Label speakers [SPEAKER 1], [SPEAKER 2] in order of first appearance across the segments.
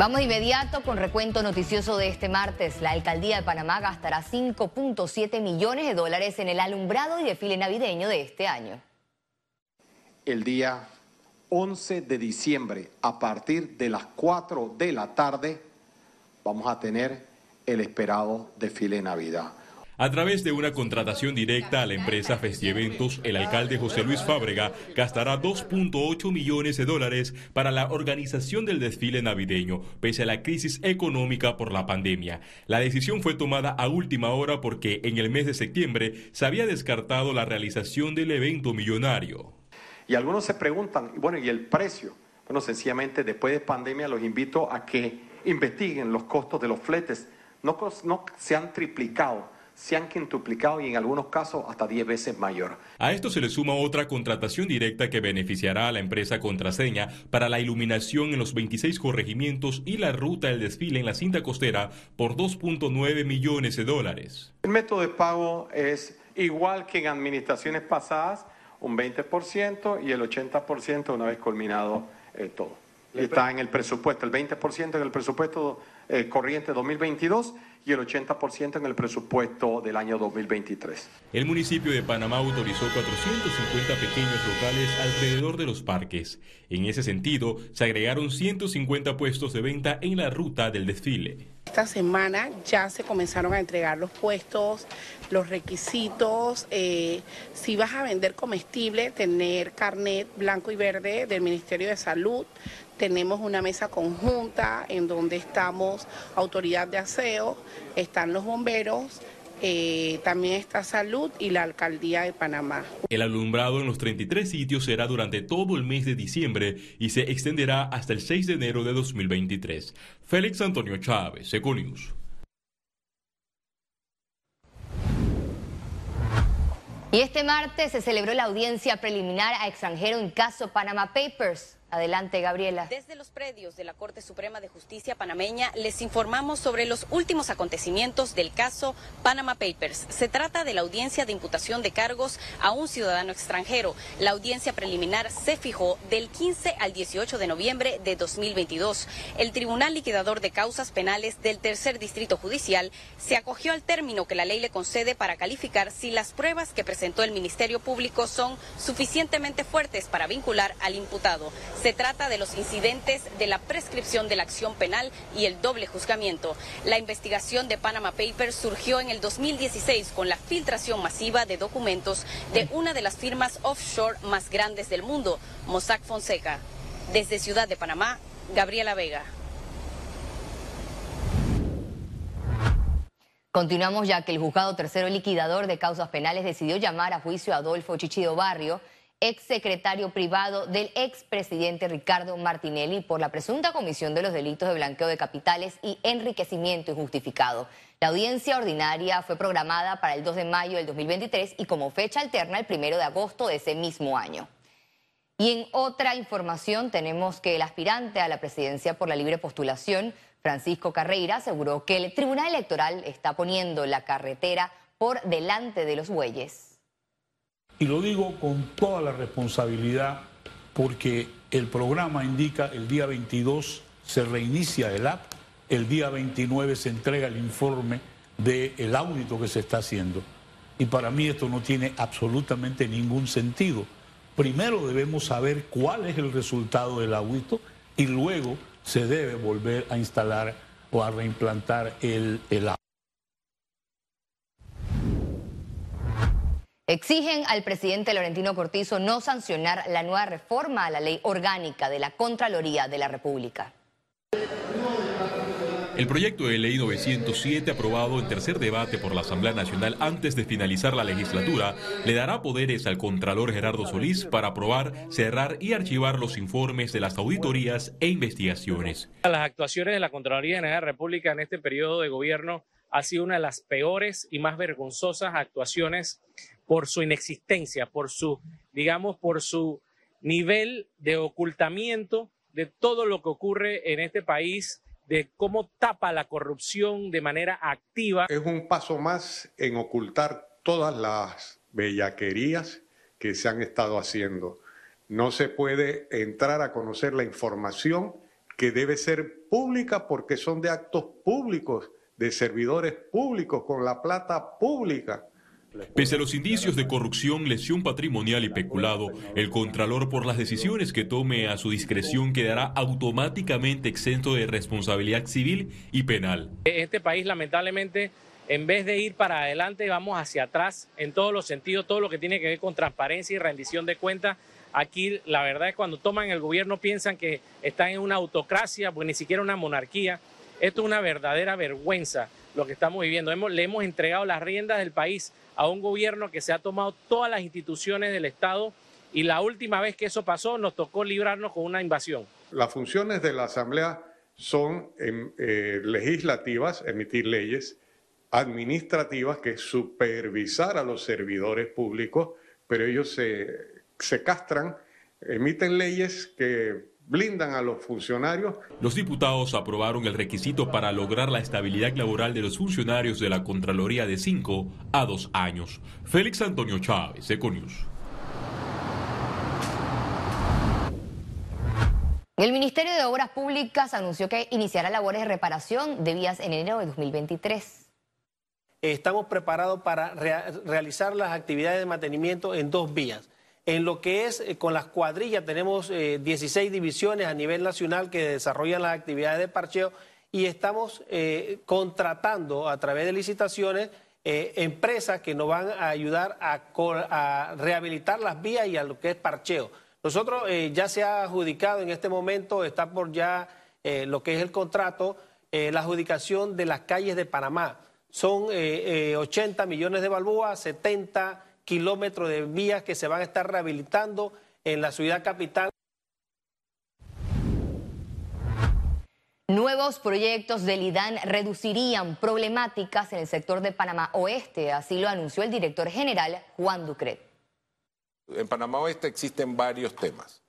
[SPEAKER 1] Vamos de inmediato con recuento noticioso de este martes. La alcaldía de Panamá gastará 5.7 millones de dólares en el alumbrado y desfile navideño de este año.
[SPEAKER 2] El día 11 de diciembre, a partir de las 4 de la tarde, vamos a tener el esperado desfile de Navidad.
[SPEAKER 3] A través de una contratación directa a la empresa Festieventos, el alcalde José Luis Fábrega gastará 2.8 millones de dólares para la organización del desfile navideño, pese a la crisis económica por la pandemia. La decisión fue tomada a última hora porque en el mes de septiembre se había descartado la realización del evento millonario.
[SPEAKER 2] Y algunos se preguntan, bueno, ¿y el precio? Bueno, sencillamente después de pandemia los invito a que investiguen los costos de los fletes. No, no se han triplicado se han quintuplicado y en algunos casos hasta 10 veces mayor.
[SPEAKER 3] A esto se le suma otra contratación directa que beneficiará a la empresa Contraseña para la iluminación en los 26 corregimientos y la ruta del desfile en la cinta costera por 2.9 millones de dólares.
[SPEAKER 2] El método de pago es igual que en administraciones pasadas, un 20% y el 80% una vez culminado eh, todo. Está en el presupuesto, el 20% en el presupuesto eh, corriente 2022 y el 80% en el presupuesto del año 2023.
[SPEAKER 3] El municipio de Panamá autorizó 450 pequeños locales alrededor de los parques. En ese sentido, se agregaron 150 puestos de venta en la ruta del desfile.
[SPEAKER 4] Esta semana ya se comenzaron a entregar los puestos, los requisitos. Eh, si vas a vender comestible, tener carnet blanco y verde del Ministerio de Salud. Tenemos una mesa conjunta en donde estamos autoridad de aseo, están los bomberos, eh, también está Salud y la Alcaldía de Panamá.
[SPEAKER 3] El alumbrado en los 33 sitios será durante todo el mes de diciembre y se extenderá hasta el 6 de enero de 2023. Félix Antonio Chávez, Econius.
[SPEAKER 1] Y este martes se celebró la audiencia preliminar a extranjero en caso Panama Papers. Adelante, Gabriela.
[SPEAKER 5] Desde los predios de la Corte Suprema de Justicia panameña les informamos sobre los últimos acontecimientos del caso Panama Papers. Se trata de la audiencia de imputación de cargos a un ciudadano extranjero. La audiencia preliminar se fijó del 15 al 18 de noviembre de 2022. El Tribunal Liquidador de Causas Penales del Tercer Distrito Judicial se acogió al término que la ley le concede para calificar si las pruebas que presentó el Ministerio Público son suficientemente fuertes para vincular al imputado. Se trata de los incidentes de la prescripción de la acción penal y el doble juzgamiento. La investigación de Panama Papers surgió en el 2016 con la filtración masiva de documentos de una de las firmas offshore más grandes del mundo, Mossack Fonseca. Desde Ciudad de Panamá, Gabriela Vega.
[SPEAKER 1] Continuamos ya que el juzgado tercero liquidador de causas penales decidió llamar a juicio a Adolfo Chichido Barrio ex secretario privado del expresidente Ricardo Martinelli por la presunta comisión de los delitos de blanqueo de capitales y enriquecimiento injustificado. La audiencia ordinaria fue programada para el 2 de mayo del 2023 y como fecha alterna el 1 de agosto de ese mismo año. Y en otra información tenemos que el aspirante a la presidencia por la libre postulación, Francisco Carreira, aseguró que el Tribunal Electoral está poniendo la carretera por delante de los bueyes.
[SPEAKER 6] Y lo digo con toda la responsabilidad porque el programa indica el día 22 se reinicia el app, el día 29 se entrega el informe del audito que se está haciendo. Y para mí esto no tiene absolutamente ningún sentido. Primero debemos saber cuál es el resultado del audito y luego se debe volver a instalar o a reimplantar el, el app.
[SPEAKER 1] Exigen al presidente Laurentino Cortizo no sancionar la nueva reforma a la ley orgánica de la Contraloría de la República.
[SPEAKER 3] El proyecto de ley 907, aprobado en tercer debate por la Asamblea Nacional antes de finalizar la legislatura, le dará poderes al Contralor Gerardo Solís para aprobar, cerrar y archivar los informes de las auditorías e investigaciones.
[SPEAKER 7] Las actuaciones de la Contraloría de la República en este periodo de gobierno ha sido una de las peores y más vergonzosas actuaciones por su inexistencia, por su, digamos, por su nivel de ocultamiento de todo lo que ocurre en este país, de cómo tapa la corrupción de manera activa.
[SPEAKER 8] Es un paso más en ocultar todas las bellaquerías que se han estado haciendo. No se puede entrar a conocer la información que debe ser pública porque son de actos públicos, de servidores públicos, con la plata pública.
[SPEAKER 3] Pese a los indicios de corrupción, lesión patrimonial y peculado, el Contralor por las decisiones que tome a su discreción quedará automáticamente exento de responsabilidad civil y penal.
[SPEAKER 7] Este país lamentablemente, en vez de ir para adelante, vamos hacia atrás en todos los sentidos, todo lo que tiene que ver con transparencia y rendición de cuentas. Aquí la verdad es cuando toman el gobierno piensan que están en una autocracia, pues ni siquiera una monarquía. Esto es una verdadera vergüenza lo que estamos viviendo. le hemos entregado las riendas del país a un gobierno que se ha tomado todas las instituciones del Estado y la última vez que eso pasó nos tocó librarnos con una invasión.
[SPEAKER 8] Las funciones de la Asamblea son em, eh, legislativas, emitir leyes, administrativas, que es supervisar a los servidores públicos, pero ellos se, se castran, emiten leyes que blindan a los funcionarios.
[SPEAKER 3] Los diputados aprobaron el requisito para lograr la estabilidad laboral de los funcionarios de la Contraloría de 5 a 2 años. Félix Antonio Chávez, Econius.
[SPEAKER 1] El Ministerio de Obras Públicas anunció que iniciará labores de reparación de vías en enero de 2023.
[SPEAKER 9] Estamos preparados para realizar las actividades de mantenimiento en dos vías en lo que es eh, con las cuadrillas, tenemos 16 eh, divisiones a nivel nacional que desarrollan las actividades de parcheo y estamos eh, contratando a través de licitaciones empresas que nos van a ayudar a, rehabilitar las vías y a lo que es parcheo. Nosotros ya se ha adjudicado en este momento, está por ya lo que es el contrato, la adjudicación de las calles de Panamá. Son 80 millones de balboas, 70 kilómetros de vías que se van a estar rehabilitando en la ciudad capital.
[SPEAKER 1] Nuevos proyectos del IDAN reducirían problemáticas en el sector de Panamá Oeste, así lo anunció el director general Juan Ducret.
[SPEAKER 10] En Panamá Oeste existen varios temas.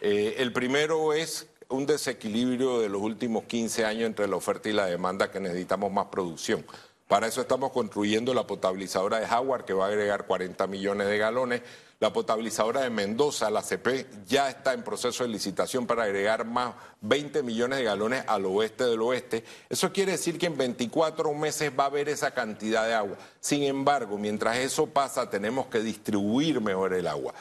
[SPEAKER 10] Eh, el primero es un desequilibrio de los últimos 15 años entre la oferta y la demanda que necesitamos más producción. Para eso estamos construyendo la potabilizadora de Howard, que va a agregar 40 millones de galones. La potabilizadora de Mendoza, la CP, ya está en proceso de licitación para agregar más 20 millones de galones al oeste del oeste. Eso quiere decir que en 24 meses va a haber esa cantidad de agua. Sin embargo, mientras eso pasa, tenemos que distribuir mejor el agua.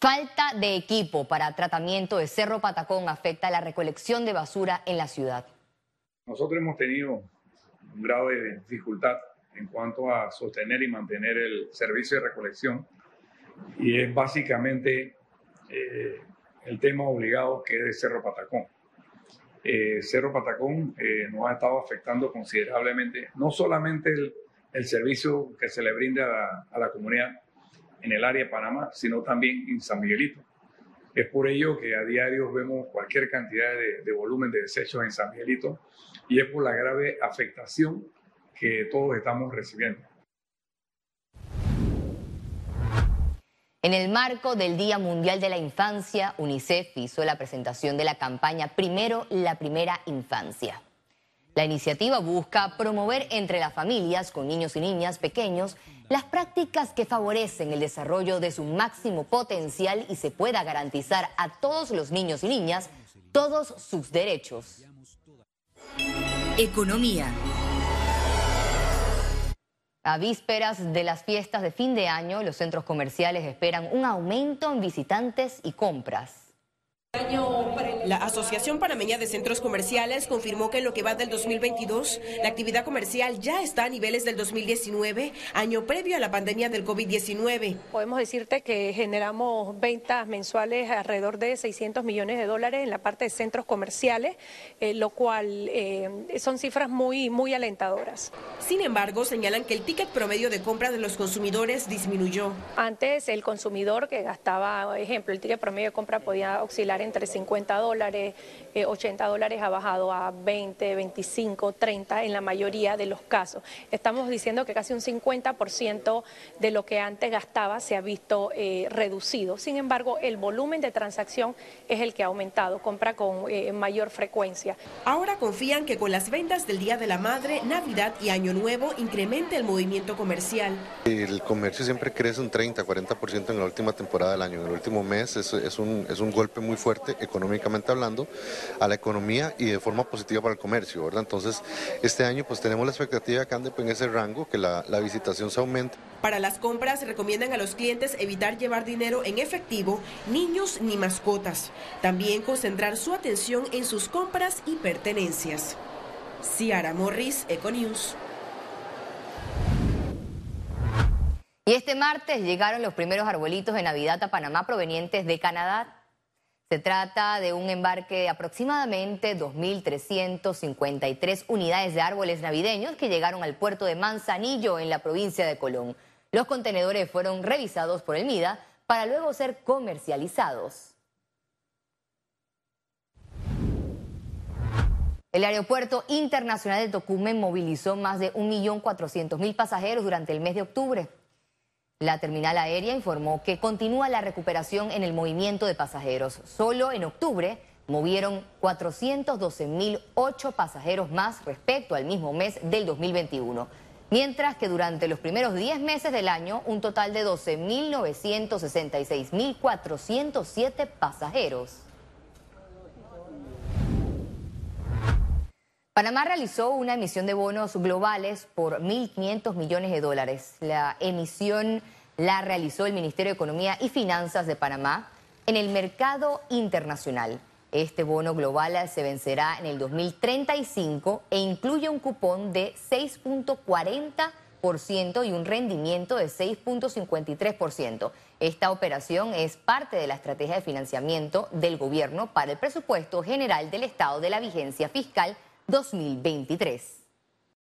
[SPEAKER 1] Falta de equipo para tratamiento de Cerro Patacón afecta la recolección de basura en la ciudad.
[SPEAKER 11] Nosotros hemos tenido un grado de dificultad en cuanto a sostener y mantener el servicio de recolección y es básicamente eh, el tema obligado que es Cerro Patacón. Eh, Cerro Patacón eh, nos ha estado afectando considerablemente, no solamente el, servicio que se le brinda a la, comunidad en el área de Panamá, sino también en San Miguelito. Es por ello que a diario vemos cualquier cantidad de, de volumen de desechos en San Miguelito y es por la grave afectación que todos estamos recibiendo.
[SPEAKER 1] En el marco del Día Mundial de la Infancia, UNICEF hizo la presentación de la campaña Primero la Primera Infancia. La iniciativa busca promover entre las familias con niños y niñas pequeños las prácticas que favorecen el desarrollo de su máximo potencial y se pueda garantizar a todos los niños y niñas todos sus derechos.
[SPEAKER 12] Economía.
[SPEAKER 1] A vísperas de las fiestas de fin de año, los centros comerciales esperan un aumento en visitantes y compras.
[SPEAKER 12] La Asociación Panameña de Centros Comerciales confirmó que en lo que va del 2022, la actividad comercial ya está a niveles del 2019, año previo a la pandemia del COVID-19.
[SPEAKER 13] Podemos decirte que generamos ventas mensuales alrededor de 600 millones de dólares en la parte de centros comerciales, eh, lo cual eh, son cifras muy, muy alentadoras.
[SPEAKER 12] Sin embargo, señalan que el ticket promedio de compra de los consumidores disminuyó.
[SPEAKER 13] Antes el consumidor que gastaba, por ejemplo, el ticket promedio de compra podía oscilar entre 50 dólares dólares, 80 eh, dólares ha bajado a 20, 25, 30 en la mayoría de los casos. Estamos diciendo que casi un 50% de lo que antes gastaba se ha visto eh, reducido. Sin embargo, el volumen de transacción es el que ha aumentado, compra con eh, mayor frecuencia.
[SPEAKER 12] Ahora confían que con las ventas del Día de la Madre, Navidad y Año Nuevo incremente el movimiento comercial.
[SPEAKER 14] El comercio siempre crece un 30, 40% en la última temporada del año. En el último mes es, es, un, es un golpe muy fuerte económicamente hablando a la economía y de forma positiva para el comercio, ¿verdad? Entonces, este año pues tenemos la expectativa de que ande en ese rango, que la, la visitación se aumente.
[SPEAKER 12] Para las compras recomiendan a los clientes evitar llevar dinero en efectivo, niños ni mascotas. También concentrar su atención en sus compras y pertenencias. Ciara Morris, Econews.
[SPEAKER 1] Y este martes llegaron los primeros arbolitos de Navidad a Panamá provenientes de Canadá. Se trata de un embarque de aproximadamente 2.353 unidades de árboles navideños que llegaron al puerto de Manzanillo en la provincia de Colón. Los contenedores fueron revisados por el MIDA para luego ser comercializados. El Aeropuerto Internacional de Tocumen movilizó más de 1.400.000 pasajeros durante el mes de octubre. La terminal aérea informó que continúa la recuperación en el movimiento de pasajeros. Solo en octubre movieron 412.008 pasajeros más respecto al mismo mes del 2021, mientras que durante los primeros 10 meses del año un total de 12.966.407 pasajeros. Panamá realizó una emisión de bonos globales por 1.500 millones de dólares. La emisión la realizó el Ministerio de Economía y Finanzas de Panamá en el mercado internacional. Este bono global se vencerá en el 2035 e incluye un cupón de 6.40% y un rendimiento de 6.53%. Esta operación es parte de la estrategia de financiamiento del gobierno para el presupuesto general del Estado de la vigencia fiscal 2023.